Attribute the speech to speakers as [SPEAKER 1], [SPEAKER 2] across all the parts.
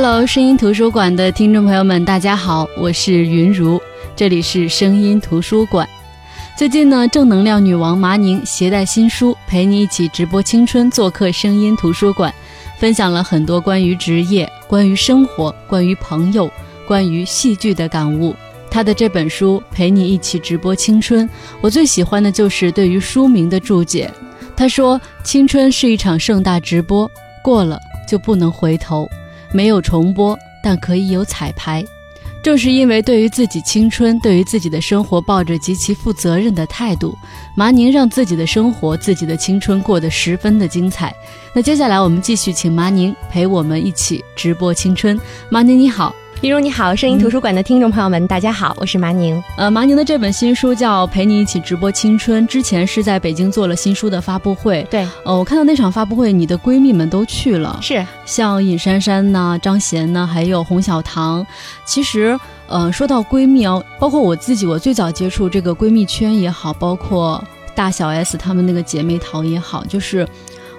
[SPEAKER 1] Hello，声音图书馆的听众朋友们，大家好，我是云如，这里是声音图书馆。最近呢，正能量女王麻宁携带新书，陪你一起直播青春，做客声音图书馆，分享了很多关于职业、关于生活、关于朋友、关于戏剧的感悟。她的这本书《陪你一起直播青春》，我最喜欢的就是对于书名的注解。她说：“青春是一场盛大直播，过了就不能回头，没有重播，但可以有彩排。”正是因为对于自己青春、对于自己的生活抱着极其负责任的态度，麻宁让自己的生活、自己的青春过得十分的精彩。那接下来我们继续请麻宁陪我们一起直播青春。麻宁你好。
[SPEAKER 2] 比如你好，声音图书馆的听众朋友们，大家好，我是麻宁。
[SPEAKER 1] 呃，麻宁的这本新书叫《陪你一起直播青春》，之前是在北京做了新书的发布会。
[SPEAKER 2] 对，
[SPEAKER 1] 呃，我看到那场发布会，你的闺蜜们都去了，
[SPEAKER 2] 是
[SPEAKER 1] 像尹珊珊呐、张贤呐，还有洪小棠。其实，呃，说到闺蜜哦，包括我自己，我最早接触这个闺蜜圈也好，包括大小 S 她们那个姐妹淘也好，就是。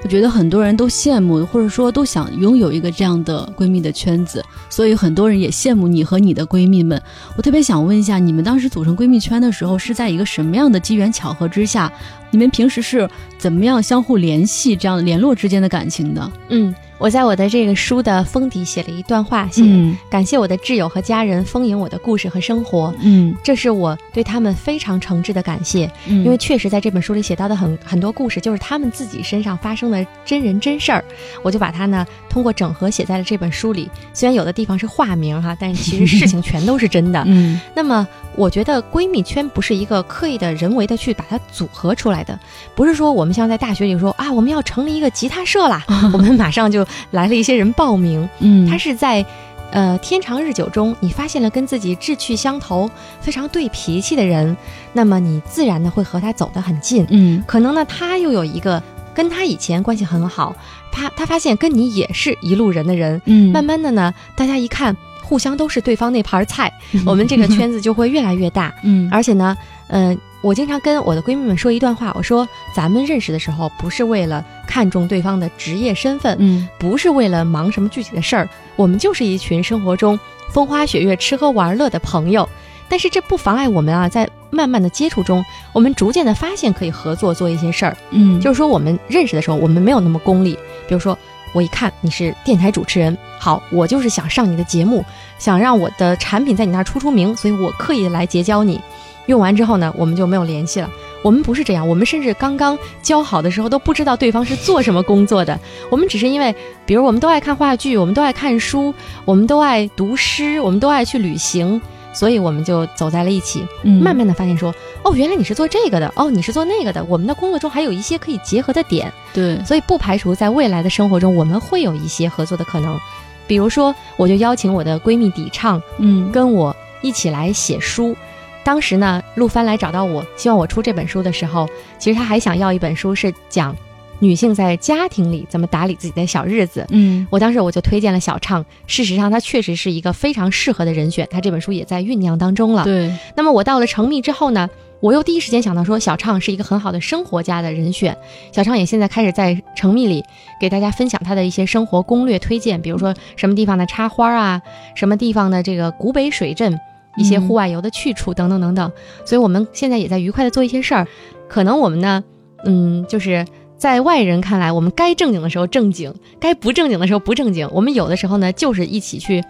[SPEAKER 1] 我觉得很多人都羡慕，或者说都想拥有一个这样的闺蜜的圈子，所以很多人也羡慕你和你的闺蜜们。我特别想问一下，你们当时组成闺蜜圈的时候，是在一个什么样的机缘巧合之下？你们平时是怎么样相互联系、这样联络之间的感情的？
[SPEAKER 2] 嗯。我在我的这个书的封底写了一段话，写感谢我的挚友和家人丰盈我的故事和生活。
[SPEAKER 1] 嗯，
[SPEAKER 2] 这是我对他们非常诚挚的感谢。
[SPEAKER 1] 因
[SPEAKER 2] 为确实在这本书里写到的很很多故事，就是他们自己身上发生的真人真事儿，我就把它呢通过整合写在了这本书里。虽然有的地方是化名哈，但是其实事情全都是真的。
[SPEAKER 1] 嗯，
[SPEAKER 2] 那么我觉得闺蜜圈不是一个刻意的人为的去把它组合出来的，不是说我们像在大学里说啊，我们要成立一个吉他社啦，我们马上就。来了一些人报名，
[SPEAKER 1] 嗯，
[SPEAKER 2] 他是在，呃，天长日久中，你发现了跟自己志趣相投、非常对脾气的人，那么你自然的会和他走得很近，
[SPEAKER 1] 嗯，
[SPEAKER 2] 可能呢，他又有一个跟他以前关系很好，他他发现跟你也是一路人的人，
[SPEAKER 1] 嗯，
[SPEAKER 2] 慢慢的呢，大家一看互相都是对方那盘菜，我们这个圈子就会越来越大，
[SPEAKER 1] 嗯，
[SPEAKER 2] 而且呢，嗯。我经常跟我的闺蜜们说一段话，我说咱们认识的时候不是为了看重对方的职业身份，
[SPEAKER 1] 嗯，
[SPEAKER 2] 不是为了忙什么具体的事儿，我们就是一群生活中风花雪月、吃喝玩乐的朋友。但是这不妨碍我们啊，在慢慢的接触中，我们逐渐的发现可以合作做一些事儿，
[SPEAKER 1] 嗯，
[SPEAKER 2] 就是说我们认识的时候，我们没有那么功利。比如说，我一看你是电台主持人，好，我就是想上你的节目，想让我的产品在你那儿出出名，所以我刻意的来结交你。用完之后呢，我们就没有联系了。我们不是这样，我们甚至刚刚交好的时候都不知道对方是做什么工作的。我们只是因为，比如我们都爱看话剧，我们都爱看书，我们都爱读诗，我们都爱去旅行，所以我们就走在了一起。嗯慢慢的发现说，哦，原来你是做这个的，哦，你是做那个的。我们的工作中还有一些可以结合的点。
[SPEAKER 1] 对，
[SPEAKER 2] 所以不排除在未来的生活中，我们会有一些合作的可能。比如说，我就邀请我的闺蜜底唱，
[SPEAKER 1] 嗯，
[SPEAKER 2] 跟我一起来写书。当时呢，陆帆来找到我，希望我出这本书的时候，其实他还想要一本书，是讲女性在家庭里怎么打理自己的小日子。
[SPEAKER 1] 嗯，
[SPEAKER 2] 我当时我就推荐了小畅，事实上他确实是一个非常适合的人选，他这本书也在酝酿当中了。
[SPEAKER 1] 对，
[SPEAKER 2] 那么我到了成密之后呢，我又第一时间想到说，小畅是一个很好的生活家的人选。小畅也现在开始在成密里给大家分享他的一些生活攻略推荐，比如说什么地方的插花啊，什么地方的这个古北水镇。一些户外游的去处等等等等，所以我们现在也在愉快的做一些事儿。可能我们呢，嗯，就是在外人看来，我们该正经的时候正经，该不正经的时候不正经。我们有的时候呢，就是一起去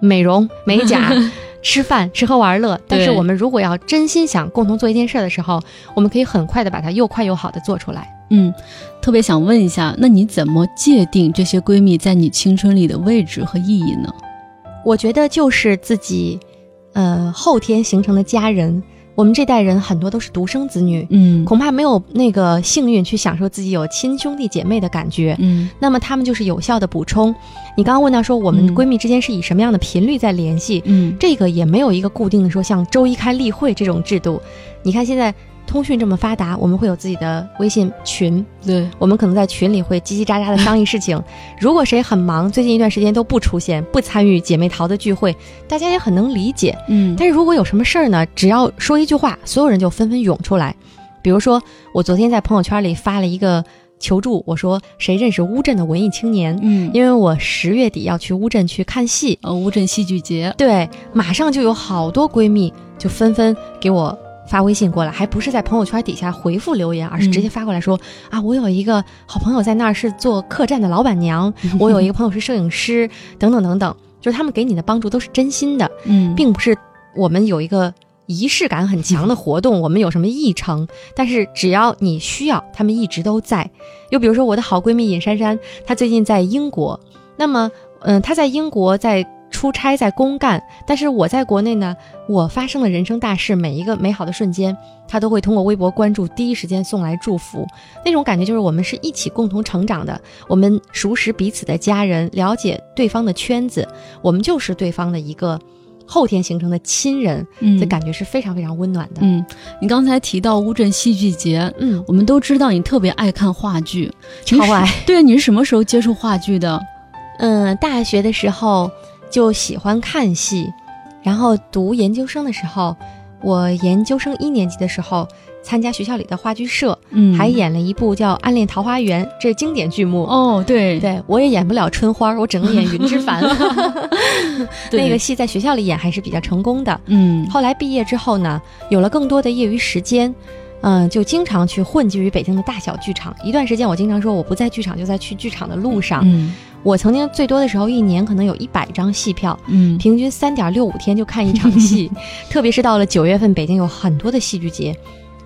[SPEAKER 2] 美容美甲、吃饭、吃喝玩乐。但是我们如果要真心想共同做一件事的时候，我们可以很快的把它又快又好的做出来。
[SPEAKER 1] 嗯，特别想问一下，那你怎么界定这些闺蜜在你青春里的位置和意义呢？
[SPEAKER 2] 我觉得就是自己。呃，后天形成的家人，我们这代人很多都是独生子女，
[SPEAKER 1] 嗯，
[SPEAKER 2] 恐怕没有那个幸运去享受自己有亲兄弟姐妹的感觉，
[SPEAKER 1] 嗯，
[SPEAKER 2] 那么他们就是有效的补充。你刚刚问到说我们闺蜜之间是以什么样的频率在联系，
[SPEAKER 1] 嗯，
[SPEAKER 2] 这个也没有一个固定的说像周一开例会这种制度。你看现在。通讯这么发达，我们会有自己的微信群，
[SPEAKER 1] 对
[SPEAKER 2] 我们可能在群里会叽叽喳喳的商议事情。如果谁很忙，最近一段时间都不出现，不参与姐妹淘的聚会，大家也很能理解。
[SPEAKER 1] 嗯，
[SPEAKER 2] 但是如果有什么事儿呢，只要说一句话，所有人就纷纷涌出来。比如说，我昨天在朋友圈里发了一个求助，我说谁认识乌镇的文艺青年？
[SPEAKER 1] 嗯，
[SPEAKER 2] 因为我十月底要去乌镇去看戏，
[SPEAKER 1] 呃，乌镇戏剧节，
[SPEAKER 2] 对，马上就有好多闺蜜就纷纷给我发微信过来，还不是在朋友圈底下回复留言，而是直接发过来说、啊，我有一个好朋友在那儿是做客栈的老板娘，我有一个朋友是摄影师，等等等等，就是他们给你的帮助都是真心的，
[SPEAKER 1] 嗯，
[SPEAKER 2] 并不是我们有一个仪式感很强的活动，我们有什么议程，但是只要你需要，他们一直都在。又比如说我的好闺蜜尹珊珊，她最近在英国，那么，嗯、她在英国在出差在公干，但是我在国内呢，我发生了人生大事，每一个美好的瞬间，他都会通过微博关注，第一时间送来祝福，那种感觉就是我们是一起共同成长的，我们熟识彼此的家人，了解对方的圈子，我们就是对方的一个后天形成的亲人，
[SPEAKER 1] 嗯
[SPEAKER 2] 这感觉是非常非常温暖的。
[SPEAKER 1] 嗯，你刚才提到乌镇戏剧节，
[SPEAKER 2] 嗯，
[SPEAKER 1] 我们都知道你特别爱看话剧，
[SPEAKER 2] 超爱。
[SPEAKER 1] 对，你是什么时候接触话剧的？
[SPEAKER 2] 嗯，大学的时候就喜欢看戏，然后读研究生的时候，我研究生一年级的时候参加学校里的话剧社，
[SPEAKER 1] 嗯
[SPEAKER 2] 还演了一部叫《暗恋桃花源》，这是经典剧目。
[SPEAKER 1] 哦，对，
[SPEAKER 2] 对我也演不了春花，我只能演云之凡。
[SPEAKER 1] 对
[SPEAKER 2] 那个戏在学校里演还是比较成功的。
[SPEAKER 1] 嗯
[SPEAKER 2] 后来毕业之后呢，有了更多的业余时间，嗯、就经常去混迹于北京的大小剧场。一段时间，我经常说我不在剧场，就在去剧场的路上。
[SPEAKER 1] 嗯
[SPEAKER 2] 我曾经最多的时候，一年可能有一百张戏票，
[SPEAKER 1] 嗯
[SPEAKER 2] 平均三点六五天就看一场戏。特别是到了九月份，北京有很多的戏剧节。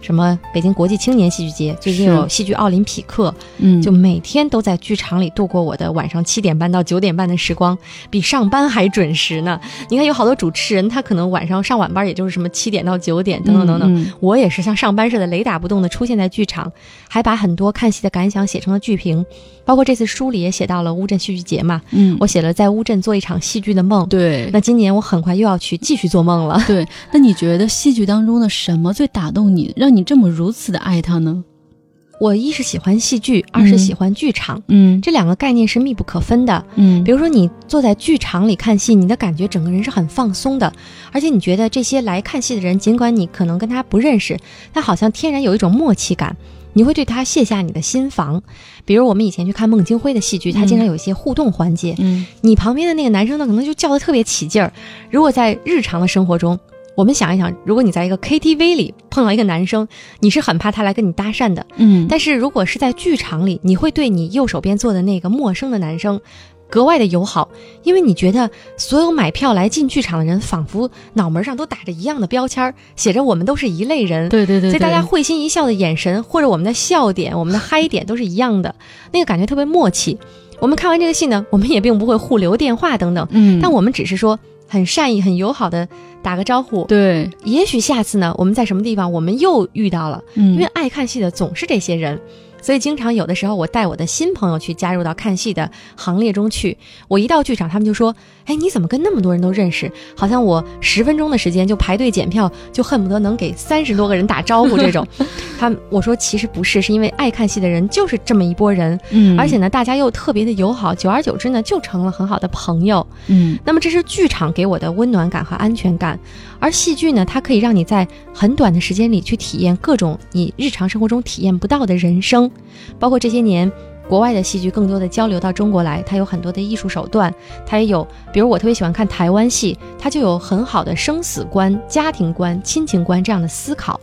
[SPEAKER 2] 什么北京国际青年戏剧节，最近
[SPEAKER 1] 是
[SPEAKER 2] 有戏剧奥林匹克，
[SPEAKER 1] 嗯，
[SPEAKER 2] 就每天都在剧场里度过我的晚上七点半到九点半的时光，比上班还准时呢。你看，有好多主持人，他可能晚上上晚班，也就是什么七点到九点，等等等等。
[SPEAKER 1] 嗯嗯
[SPEAKER 2] 我也是像上班似的雷打不动的出现在剧场，还把很多看戏的感想写成了剧评，包括这次书里也写到了乌镇戏剧节嘛，
[SPEAKER 1] 嗯，
[SPEAKER 2] 我写了在乌镇做一场戏剧的梦。
[SPEAKER 1] 对
[SPEAKER 2] 那今年我很快又要去继续做梦了。
[SPEAKER 1] 对，那你觉得戏剧当中的什么最打动你，让你这么如此的爱它呢？
[SPEAKER 2] 我一是喜欢戏剧，二是喜欢剧场，
[SPEAKER 1] 嗯
[SPEAKER 2] 这两个概念是密不可分的。
[SPEAKER 1] 嗯
[SPEAKER 2] 比如说，你坐在剧场里看戏，你的感觉整个人是很放松的，而且你觉得这些来看戏的人，尽管你可能跟他不认识，他好像天然有一种默契感，你会对他卸下你的心防。比如我们以前去看孟京辉的戏剧，他经常有一些互动环节，
[SPEAKER 1] 嗯
[SPEAKER 2] 你旁边的那个男生呢，可能就叫的特别起劲儿。如果在日常的生活中，我们想一想，如果你在一个 KTV 里碰到一个男生，你是很怕他来跟你搭讪的。
[SPEAKER 1] 嗯，
[SPEAKER 2] 但是如果是在剧场里，你会对你右手边坐的那个陌生的男生格外的友好，因为你觉得所有买票来进剧场的人，仿佛脑门上都打着一样的标签儿，写着我们都是一类人。
[SPEAKER 1] 对对对，
[SPEAKER 2] 所以大家会心一笑的眼神，或者我们的笑点、我们的嗨点都是一样的，那个感觉特别默契。我们看完这个戏呢，我们也并不会互留电话等等，
[SPEAKER 1] 嗯，
[SPEAKER 2] 但我们只是说很善意、很友好的打个招呼。
[SPEAKER 1] 对，
[SPEAKER 2] 也许下次呢，我们在什么地方我们又遇到了，
[SPEAKER 1] 嗯，
[SPEAKER 2] 因为爱看戏的总是这些人，所以经常有的时候我带我的新朋友去加入到看戏的行列中去。我一到剧场，他们就说：“哎，你怎么跟那么多人都认识？好像我十分钟的时间就排队检票，就恨不得能给 三十多个人打招呼这种。”他们我说其实不是，是因为爱看戏的人就是这么一拨人，
[SPEAKER 1] 嗯，
[SPEAKER 2] 而且呢，大家又特别的友好，久而久之呢，就成了很好的朋友。
[SPEAKER 1] 嗯
[SPEAKER 2] 那么这是剧场给我的温暖感和安全感，而戏剧呢，它可以让你在很短的时间里去体验各种你日常生活中体验不到的人生，包括这些年。国外的戏剧更多的交流到中国来，它有很多的艺术手段，它也有，比如我特别喜欢看台湾戏，它就有很好的生死观、家庭观、亲情观这样的思考。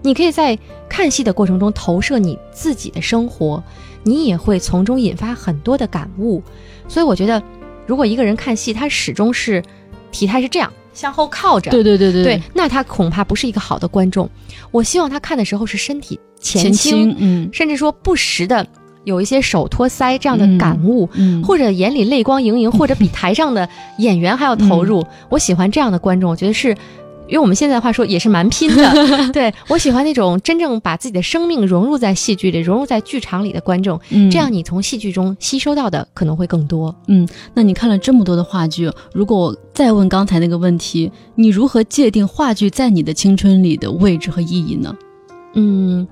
[SPEAKER 2] 你可以在看戏的过程中投射你自己的生活，你也会从中引发很多的感悟。所以我觉得，如果一个人看戏，他始终是体态是这样向后靠着，
[SPEAKER 1] 对对对对
[SPEAKER 2] 对，那他恐怕不是一个好的观众。我希望他看的时候是身体前倾，
[SPEAKER 1] 嗯
[SPEAKER 2] 甚至说不时的有一些手托腮这样的感悟。
[SPEAKER 1] 嗯，
[SPEAKER 2] 或者眼里泪光盈盈，或者比台上的演员还要投入，我喜欢这样的观众。我觉得是，因为我们现在的话说也是蛮拼的。对我喜欢那种真正把自己的生命融入在戏剧里、融入在剧场里的观众。
[SPEAKER 1] 嗯
[SPEAKER 2] 这样你从戏剧中吸收到的可能会更多。
[SPEAKER 1] 嗯那你看了这么多的话剧，如果我再问刚才那个问题，你如何界定话剧在你的青春里的位置和意义呢？
[SPEAKER 2] 嗯，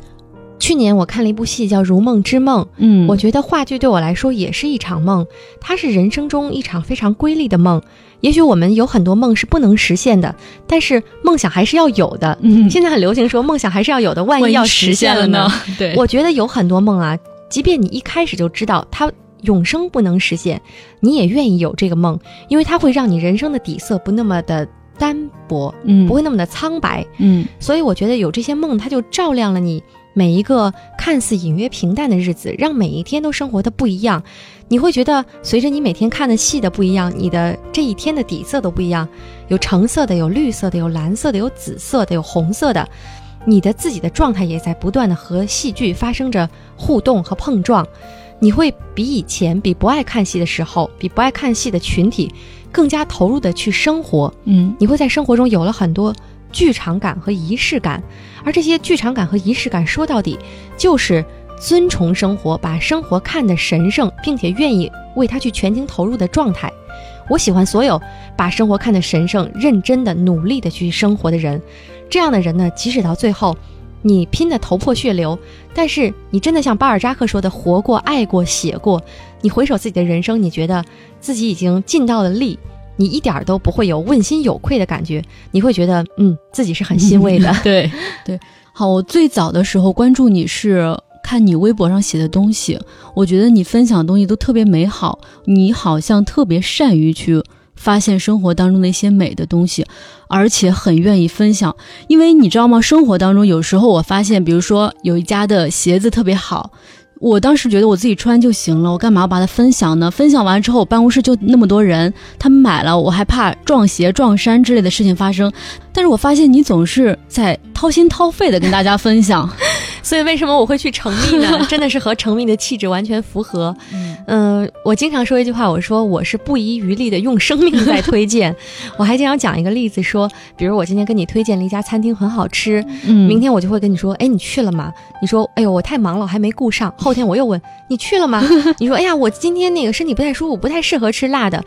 [SPEAKER 2] 去年我看了一部戏叫《如梦之梦》，
[SPEAKER 1] 嗯
[SPEAKER 2] 我觉得话剧对我来说也是一场梦，它是人生中一场非常瑰丽的梦。也许我们有很多梦是不能实现的，但是梦想还是要有的。
[SPEAKER 1] 嗯
[SPEAKER 2] 现在很流行说梦想还是要有的，万一要实现了呢？？
[SPEAKER 1] 对，
[SPEAKER 2] 我觉得有很多梦啊，即便你一开始就知道它永生不能实现，你也愿意有这个梦，因为它会让你人生的底色不那么的单薄，
[SPEAKER 1] 嗯，
[SPEAKER 2] 不会那么的苍白。
[SPEAKER 1] 嗯
[SPEAKER 2] 所以我觉得有这些梦，它就照亮了你每一个看似隐约平淡的日子，让每一天都生活的不一样。你会觉得随着你每天看的戏的不一样，你的这一天的底色都不一样，有橙色的，有绿色的，有蓝色的，有紫色的，有红色的。你的自己的状态也在不断的和戏剧发生着互动和碰撞，你会比以前，比不爱看戏的时候，比不爱看戏的群体更加投入的去生活。
[SPEAKER 1] 嗯
[SPEAKER 2] 你会在生活中有了很多剧场感和仪式感，而这些剧场感和仪式感，说到底就是尊崇生活，把生活看得神圣，并且愿意为它去全情投入的状态。我喜欢所有把生活看得神圣、认真的、努力的去生活的人。这样的人呢，即使到最后，你拼得头破血流，但是你真的像巴尔扎克说的，活过、爱过、写过，你回首自己的人生，你觉得自己已经尽到了力，你一点儿都不会有问心有愧的感觉，你会觉得，嗯，自己是很欣慰的。
[SPEAKER 1] 对 对，好，我最早的时候关注你是看你微博上写的东西，我觉得你分享的东西都特别美好，你好像特别善于去发现生活当中的一些美的东西，而且很愿意分享。因为你知道吗？生活当中有时候我发现，比如说有一家的鞋子特别好。我当时觉得我自己穿就行了，我干嘛要把它分享呢？分享完之后，我办公室就那么多人，他们买了，我还怕撞鞋、撞衫之类的事情发生。但是我发现你总是在掏心掏肺的跟大家分享，
[SPEAKER 2] 所以为什么我会去成密呢？真的是和成密的气质完全符合。嗯、我经常说一句话，我说我是不遗余力的用生命在推荐。我还经常讲一个例子说，比如我今天跟你推荐了一家餐厅很好吃，
[SPEAKER 1] 嗯
[SPEAKER 2] 明天我就会跟你说，哎，你去了吗？你说，哎呦，我太忙了，我还没顾上。后天我又问你去了吗？你说，哎呀，我今天那个身体不太舒服，不太适合吃辣的。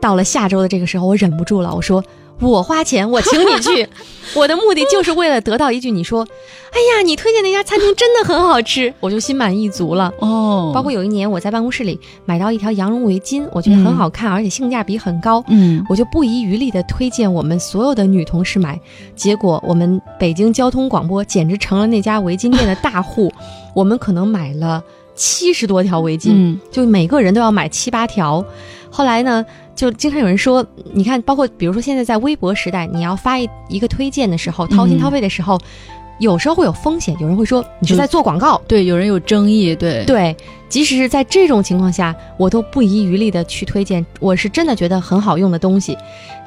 [SPEAKER 2] 到了下周的这个时候，我忍不住了，我说。我花钱，我请你去，我的目的就是为了得到一句你说，哎呀，你推荐那家餐厅真的很好吃，我就心满意足了。
[SPEAKER 1] 哦，
[SPEAKER 2] 包括有一年我在办公室里买到一条羊绒围巾，我觉得很好看，而且性价比很高，
[SPEAKER 1] 嗯
[SPEAKER 2] 我就不遗余力的推荐我们所有的女同事买。结果我们北京交通广播简直成了那家围巾店的大户，我们可能买了七十多条围巾，
[SPEAKER 1] 嗯
[SPEAKER 2] 就每个人都要买七八条。后来呢，就经常有人说，你看，包括比如说现在在微博时代，你要发一一个推荐的时候，掏心掏肺的时候，有时候会有风险，有人会说你是在做广告。
[SPEAKER 1] 对，有人有争议，对
[SPEAKER 2] 对，即使是在这种情况下，我都不遗余力的去推荐，我是真的觉得很好用的东西。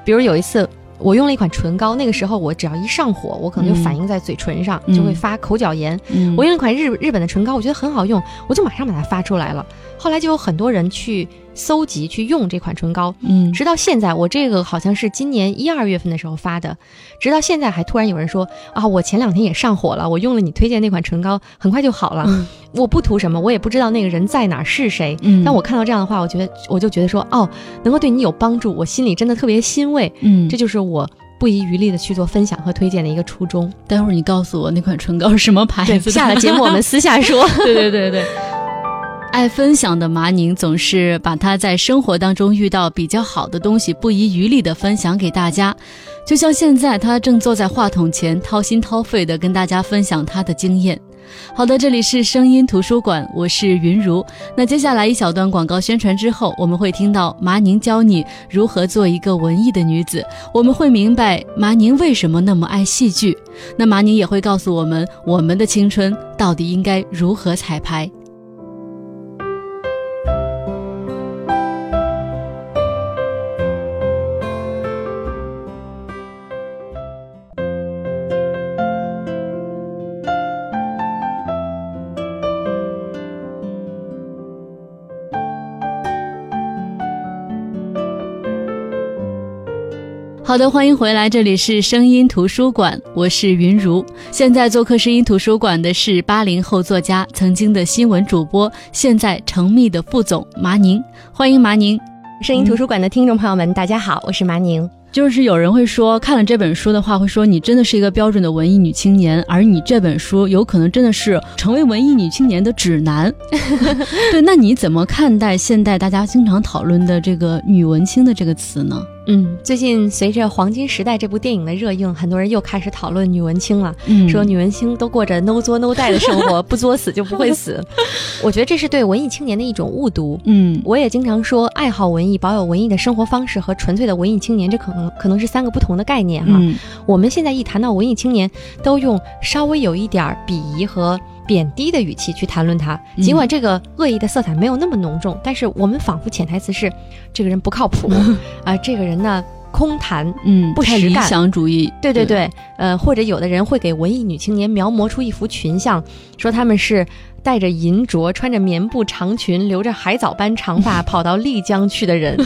[SPEAKER 2] 比如有一次，我用了一款唇膏，那个时候我只要一上火，我可能就
[SPEAKER 1] 嗯
[SPEAKER 2] 反应在嘴唇上，
[SPEAKER 1] 嗯
[SPEAKER 2] 就会发口角炎。
[SPEAKER 1] 嗯
[SPEAKER 2] 我用了一款日日本的唇膏，我觉得很好用，我就马上把它发出来了。后来就有很多人去搜集去用这款唇膏，
[SPEAKER 1] 嗯
[SPEAKER 2] 直到现在，我这个好像是今年一二月份的时候发的，直到现在还突然有人说啊，我前两天也上火了，我用了你推荐那款唇膏，很快就好了。
[SPEAKER 1] 嗯
[SPEAKER 2] 我不图什么，我也不知道那个人在哪儿是谁。
[SPEAKER 1] 嗯
[SPEAKER 2] 但我看到这样的话，我觉得我就觉得说，哦，能够对你有帮助，我心里真的特别欣慰。
[SPEAKER 1] 嗯
[SPEAKER 2] 这就是我不遗余力的去做分享和推荐的一个初衷。
[SPEAKER 1] 待会儿你告诉我那款唇膏是什么牌，子的？
[SPEAKER 2] 下了节目我们私下说。
[SPEAKER 1] 对对对对。爱分享的麻宁总是把他在生活当中遇到比较好的东西不遗余力的分享给大家，就像现在他正坐在话筒前掏心掏肺的跟大家分享他的经验。好的，这里是声音图书馆，我是云如。那接下来一小段广告宣传之后，我们会听到麻宁教你如何做一个文艺的女子，我们会明白麻宁为什么那么爱戏剧。那麻宁也会告诉我们，我们的青春到底应该如何彩排。好的，欢迎回来，这里是声音图书馆，我是云如。现在做客声音图书馆的是八零后作家，曾经的新闻主播，现在成密的副总麻宁，欢迎麻宁。
[SPEAKER 2] 声音图书馆的听众朋友们，大家好，我是麻宁。
[SPEAKER 1] 就是有人会说，看了这本书的话，会说你真的是一个标准的文艺女青年，而你这本书有可能真的是成为文艺女青年的指南。对，那你怎么看待现代大家经常讨论的这个“女文青”的这个词呢？
[SPEAKER 2] 嗯，最近随着《黄金时代》这部电影的热映，很多人又开始讨论女文青了，
[SPEAKER 1] 嗯
[SPEAKER 2] 说女文青都过着 no 作 no die 的生活，不作死就不会死。我觉得这是对文艺青年的一种误读。
[SPEAKER 1] 嗯
[SPEAKER 2] 我也经常说，爱好文艺、保有文艺的生活方式和纯粹的文艺青年，这可能可能是三个不同的概念哈。
[SPEAKER 1] 嗯
[SPEAKER 2] 我们现在一谈到文艺青年，都用稍微有一点儿鄙夷和贬低的语气去谈论他，
[SPEAKER 1] 嗯
[SPEAKER 2] 尽管这个恶意的色彩没有那么浓重，但是我们仿佛潜台词是这个人不靠谱 啊、这个人呢空谈。
[SPEAKER 1] 嗯，
[SPEAKER 2] 不实干理
[SPEAKER 1] 想主义，
[SPEAKER 2] 对对对，呃，或者有的人会给文艺女青年描摹出一幅群像，说他们是带着银镯、穿着棉布长裙、留着海藻般长发跑到丽江去的人。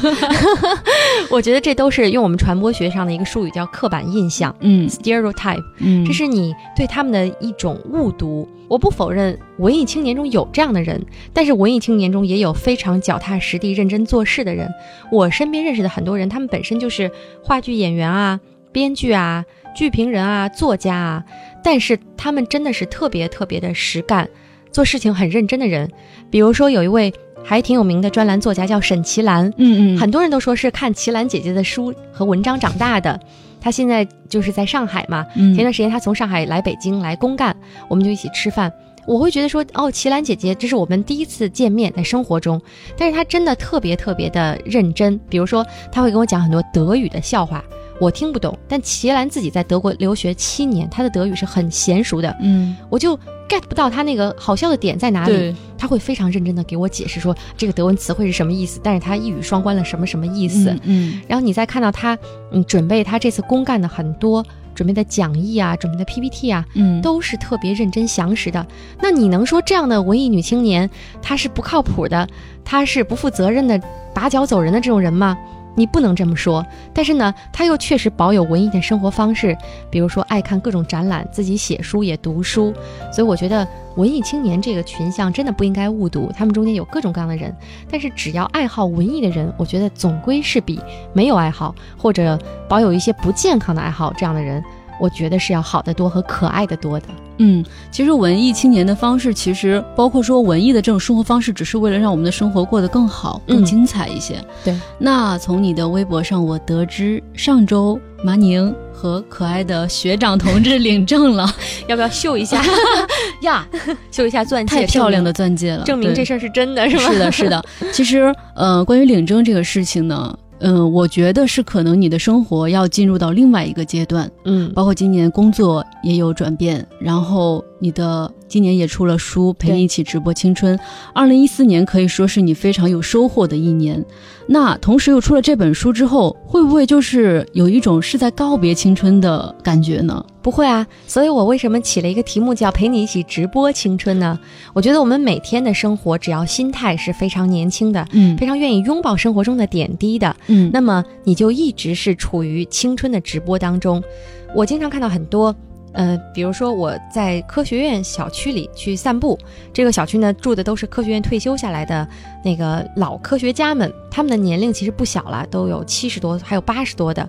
[SPEAKER 2] 我觉得这都是用我们传播学上的一个术语叫刻板印象
[SPEAKER 1] 嗯
[SPEAKER 2] （stereotype）。
[SPEAKER 1] 嗯，
[SPEAKER 2] 这是你对他们的一种误读。我不否认文艺青年中有这样的人，但是文艺青年中也有非常脚踏实地、认真做事的人。我身边认识的很多人，他们本身就是话剧演员啊、编剧啊、剧评人啊、作家啊，但是他们真的是特别特别的实干，做事情很认真的人。比如说有一位还挺有名的专栏作家叫沈其兰，
[SPEAKER 1] 嗯嗯
[SPEAKER 2] 很多人都说是看奇兰姐姐的书和文章长大的。她现在就是在上海嘛，
[SPEAKER 1] 嗯
[SPEAKER 2] 前段时间他从上海来北京来公干，我们就一起吃饭。我会觉得说，哦，齐兰姐姐，这是我们第一次见面，在生活中，但是她真的特别特别的认真。比如说，她会跟我讲很多德语的笑话，我听不懂，但齐兰自己在德国留学七年，她的德语是很娴熟的，
[SPEAKER 1] 嗯
[SPEAKER 2] 我就 get 不到他那个好笑的点在哪里。他会非常认真的给我解释说这个德文词汇是什么意思，但是他一语双关了什么什么意思。
[SPEAKER 1] 嗯
[SPEAKER 2] 然后你再看到他，嗯，准备他这次公干的很多准备的讲义啊，准备的 PPT 啊，
[SPEAKER 1] 嗯
[SPEAKER 2] 都是特别认真详实的。那你能说这样的文艺女青年她是不靠谱的，她是不负责任的、打脚走人的这种人吗？你不能这么说，但是呢，他又确实保有文艺的生活方式，比如说爱看各种展览，自己写书也读书，所以我觉得文艺青年这个群像真的不应该误读，他们中间有各种各样的人，但是只要爱好文艺的人，我觉得总归是比没有爱好或者保有一些不健康的爱好这样的人，我觉得是要好得多和可爱的多的。
[SPEAKER 1] 嗯，其实文艺青年的方式，其实包括说文艺的这种生活方式，只是为了让我们的生活过得更好、更
[SPEAKER 2] 嗯
[SPEAKER 1] 精彩一些。
[SPEAKER 2] 对，
[SPEAKER 1] 那从你的微博上，我得知上周麻宁和可爱的学长同志 领证了
[SPEAKER 2] 要不要秀一下
[SPEAKER 1] 呀，
[SPEAKER 2] 秀一下钻戒？
[SPEAKER 1] 太漂亮的钻戒了，
[SPEAKER 2] 证明这事儿是真的，是吗？
[SPEAKER 1] 是的，是的。其实，呃，关于领证这个事情呢，嗯、我觉得是可能你的生活要进入到另外一个阶段，
[SPEAKER 2] 嗯，
[SPEAKER 1] 包括今年工作也有转变，然后你的今年也出了书，陪你一起直播青春。二零一四年可以说是你非常有收获的一年。那同时又出了这本书之后，会不会就是有一种是在告别青春的感觉呢？
[SPEAKER 2] 不会啊。所以我为什么起了一个题目叫“陪你一起直播青春”呢？我觉得我们每天的生活，只要心态是非常年轻的，
[SPEAKER 1] 嗯
[SPEAKER 2] 非常愿意拥抱生活中的点滴的，
[SPEAKER 1] 嗯
[SPEAKER 2] 那么你就一直是处于青春的直播当中。我经常看到很多。嗯，比如说我在科学院小区里去散步，这个小区呢住的都是科学院退休下来的那个老科学家们，他们的年龄其实不小了，都有七十多，还有八十多的。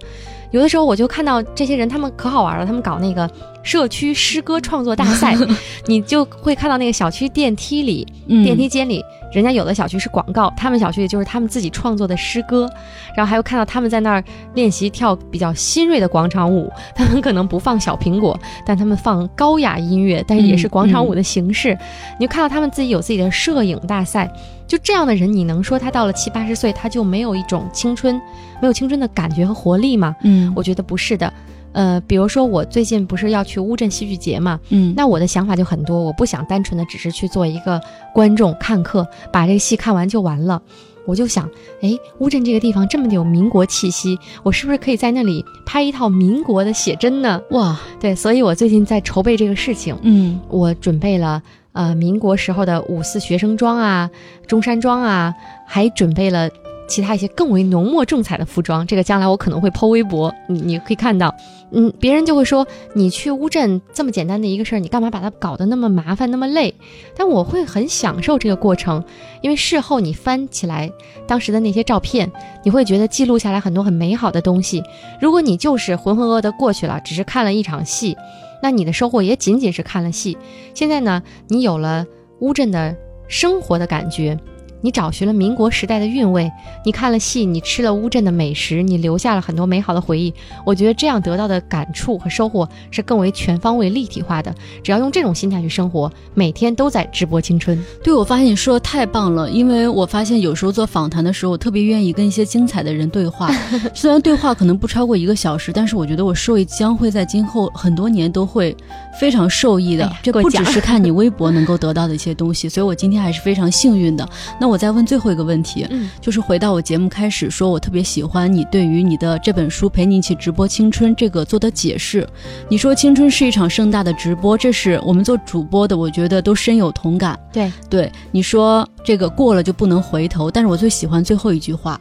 [SPEAKER 2] 有的时候我就看到这些人，他们可好玩了，他们搞那个社区诗歌创作大赛，你就会看到那个小区电梯里，
[SPEAKER 1] 嗯。
[SPEAKER 2] 电梯间里，人家有的小区是广告，他们小区里就是他们自己创作的诗歌，然后还有看到他们在那儿练习跳比较新锐的广场舞，他们可能不放小苹果，但他们放高雅音乐，但是也是广场舞的形式。你就看到他们自己有自己的摄影大赛，就这样的人，你能说他到了七八十岁他就没有一种青春，没有青春的感觉和活力吗？
[SPEAKER 1] 嗯
[SPEAKER 2] 我觉得不是的。呃，比如说我最近不是要去乌镇戏剧节嘛，
[SPEAKER 1] 嗯
[SPEAKER 2] 那我的想法就很多，我不想单纯的只是去做一个观众看客，把这个戏看完就完了。我就想，哎，乌镇这个地方这么有民国气息，我是不是可以在那里拍一套民国的写真呢？
[SPEAKER 1] 哇
[SPEAKER 2] 对，所以我最近在筹备这个事情，
[SPEAKER 1] 嗯
[SPEAKER 2] 我准备了呃民国时候的五四学生装啊、中山装啊，还准备了其他一些更为浓墨重彩的服装。这个将来我可能会剖微博，你你可以看到。嗯，别人就会说你去乌镇这么简单的一个事儿，你干嘛把它搞得那么麻烦那么累？但我会很享受这个过程，因为事后你翻起来当时的那些照片，你会觉得记录下来很多很美好的东西。如果你就是浑浑噩噩的过去了，只是看了一场戏，那你的收获也仅仅是看了戏。现在呢，你有了乌镇的生活的感觉，你找寻了民国时代的韵味，你看了戏，你吃了乌镇的美食，你留下了很多美好的回忆。我觉得这样得到的感触和收获是更为全方位、立体化的。只要用这种心态去生活，每天都在直播青春。
[SPEAKER 1] 对，我发现你说的太棒了，因为我发现有时候做访谈的时候，我特别愿意跟一些精彩的人对话。虽然对话可能不超过一个小时，但是我觉得我受益将会在今后很多年都会非常受益的。这不只是看你微博能够得到的一些东西，所以我今天还是非常幸运的。那 我再问最后一个问题，嗯，就是回到我节目开始说，我特别喜欢你对于你的这本书《陪你一起直播青春》这个做的解释。你说青春是一场盛大的直播，这是我们做主播的，我觉得都深有同感。
[SPEAKER 2] 对
[SPEAKER 1] 对，你说这个过了就不能回头，但是我最喜欢最后一句话。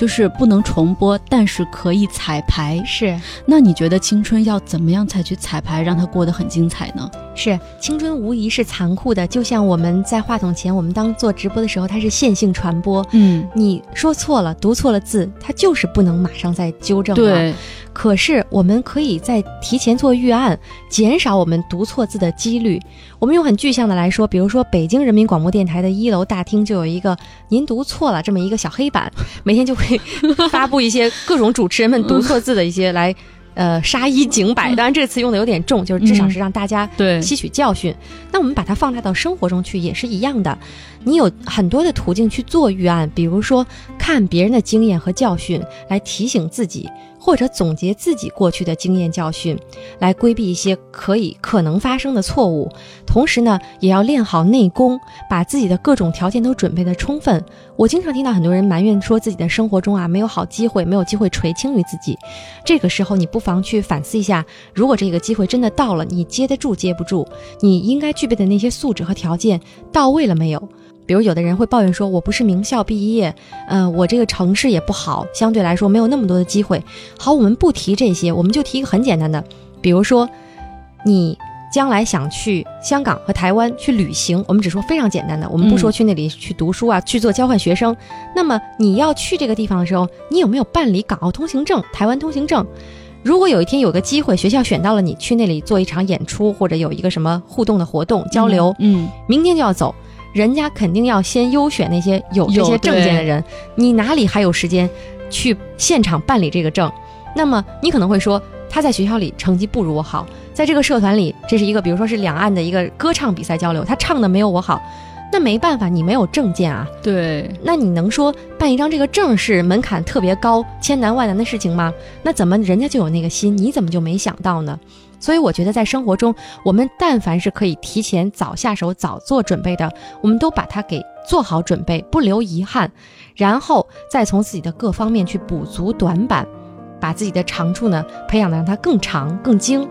[SPEAKER 1] 就是不能重播，但是可以彩排。
[SPEAKER 2] 是，
[SPEAKER 1] 那你觉得青春要怎么样才去彩排，让它过得很精彩呢？
[SPEAKER 2] 是，青春无疑是残酷的，就像我们在话筒前，我们当做直播的时候，它是线性传播。
[SPEAKER 1] 嗯，
[SPEAKER 2] 你说错了，读错了字，它就是不能马上再纠正。
[SPEAKER 1] 对。
[SPEAKER 2] 可是我们可以在提前做预案，减少我们读错字的几率。我们用很具象的来说，比如说北京人民广播电台的一楼大厅就有一个“您读错了”这么一个小黑板，每天就会发布一些各种主持人们读错字的一些来，呃，杀一儆百。当然这次用的有点重，就是至少是让大家
[SPEAKER 1] 对
[SPEAKER 2] 吸取教训。那我们把它放大到生活中去也是一样的。你有很多的途径去做预案，比如说看别人的经验和教训来提醒自己。或者总结自己过去的经验教训，来规避一些可以可能发生的错误。同时呢，也要练好内功，把自己的各种条件都准备的充分。我经常听到很多人埋怨说自己的生活中啊没有好机会，没有机会垂青于自己。这个时候，你不妨去反思一下，如果这个机会真的到了，你接得住接不住？你应该具备的那些素质和条件到位了没有？比如有的人会抱怨说，我不是名校毕业，嗯，我这个城市也不好，相对来说没有那么多的机会。好，我们不提这些，我们就提一个很简单的，比如说，你将来想去香港和台湾去旅行，我们只说非常简单的，我们不说去那里去读书啊，去做交换学生。那么你要去这个地方的时候，你有没有办理港澳通行证、台湾通行证？如果有一天有个机会，学校选到了你去那里做一场演出，或者有一个什么互动的活动交流，
[SPEAKER 1] 嗯，
[SPEAKER 2] 明天就要走。人家肯定要先优选那些有这些证件的人，你哪里还有时间去现场办理这个证？那么你可能会说，他在学校里成绩不如我好，在这个社团里，这是一个比如说是两岸的一个歌唱比赛交流，他唱的没有我好，那没办法，你没有证件啊。
[SPEAKER 1] 对，
[SPEAKER 2] 那你能说办一张这个证是门槛特别高、千难万难的事情吗？那怎么人家就有那个心，你怎么就没想到呢？所以我觉得，在生活中，我们但凡是可以提前早下手、早做准备的，我们都把它给做好准备，不留遗憾，然后再从自己的各方面去补足短板，把自己的长处呢培养的让它更长、更精。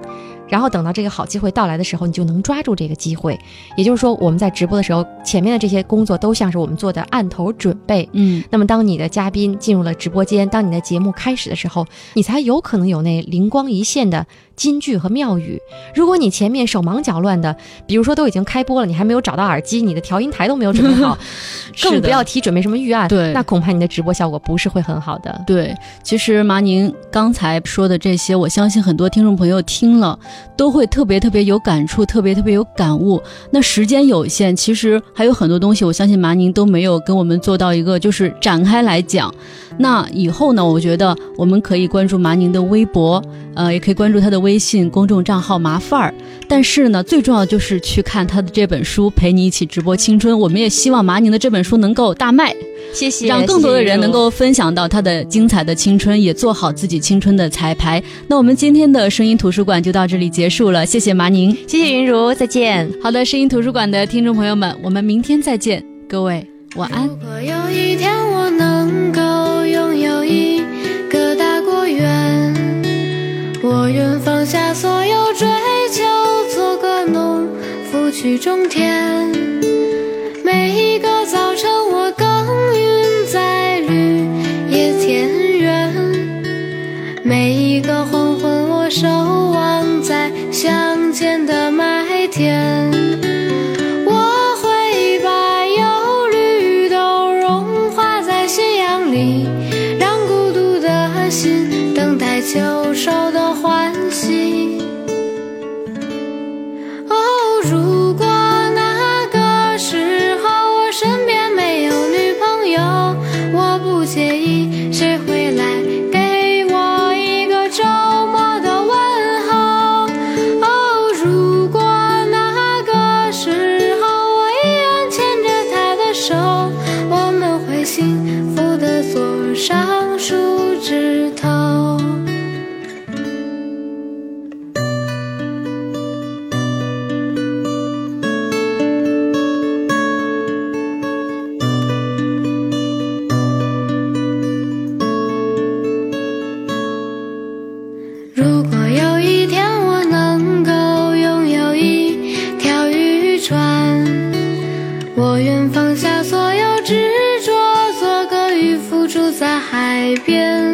[SPEAKER 2] 然后等到这个好机会到来的时候，你就能抓住这个机会。也就是说，我们在直播的时候，前面的这些工作都像是我们做的案头准备。
[SPEAKER 1] 嗯，
[SPEAKER 2] 那么当你的嘉宾进入了直播间，当你的节目开始的时候，你才有可能有那灵光一现的金句和妙语。如果你前面手忙脚乱的，比如说都已经开播了，你还没有找到耳机，你的调音台都没有准备好，更不要提准备什么预案。
[SPEAKER 1] 对，
[SPEAKER 2] 那恐怕你的直播效果不是会很好的。
[SPEAKER 1] 对，其实麻宁刚才说的这些，我相信很多听众朋友听了。都会特别特别有感触，特别特别有感悟。那时间有限，其实还有很多东西，我相信麻宁都没有跟我们做到一个就是展开来讲。那以后呢，我觉得我们可以关注麻宁的微博，呃，也可以关注他的微信公众账号“麻范儿”。但是呢，最重要就是去看他的这本书《陪你一起直播青春》。我们也希望麻宁的这本书能够大卖。
[SPEAKER 2] 谢谢，
[SPEAKER 1] 让更多的人能够分享到他的精彩的青春，也做好自己青春的彩排。那我们今天的声音图书馆就到这里结束了，谢谢麻宁，
[SPEAKER 2] 谢谢云如，再见。
[SPEAKER 1] 好的，声音图书馆的听众朋友们，我们明天再见，各位晚安。
[SPEAKER 3] 如果有一天我能够拥有一个大果园，我愿放下所有追求，做个农夫去种田。每一个早晨我耕耘在绿野田园，每一个黄昏我守的麦田。在海边。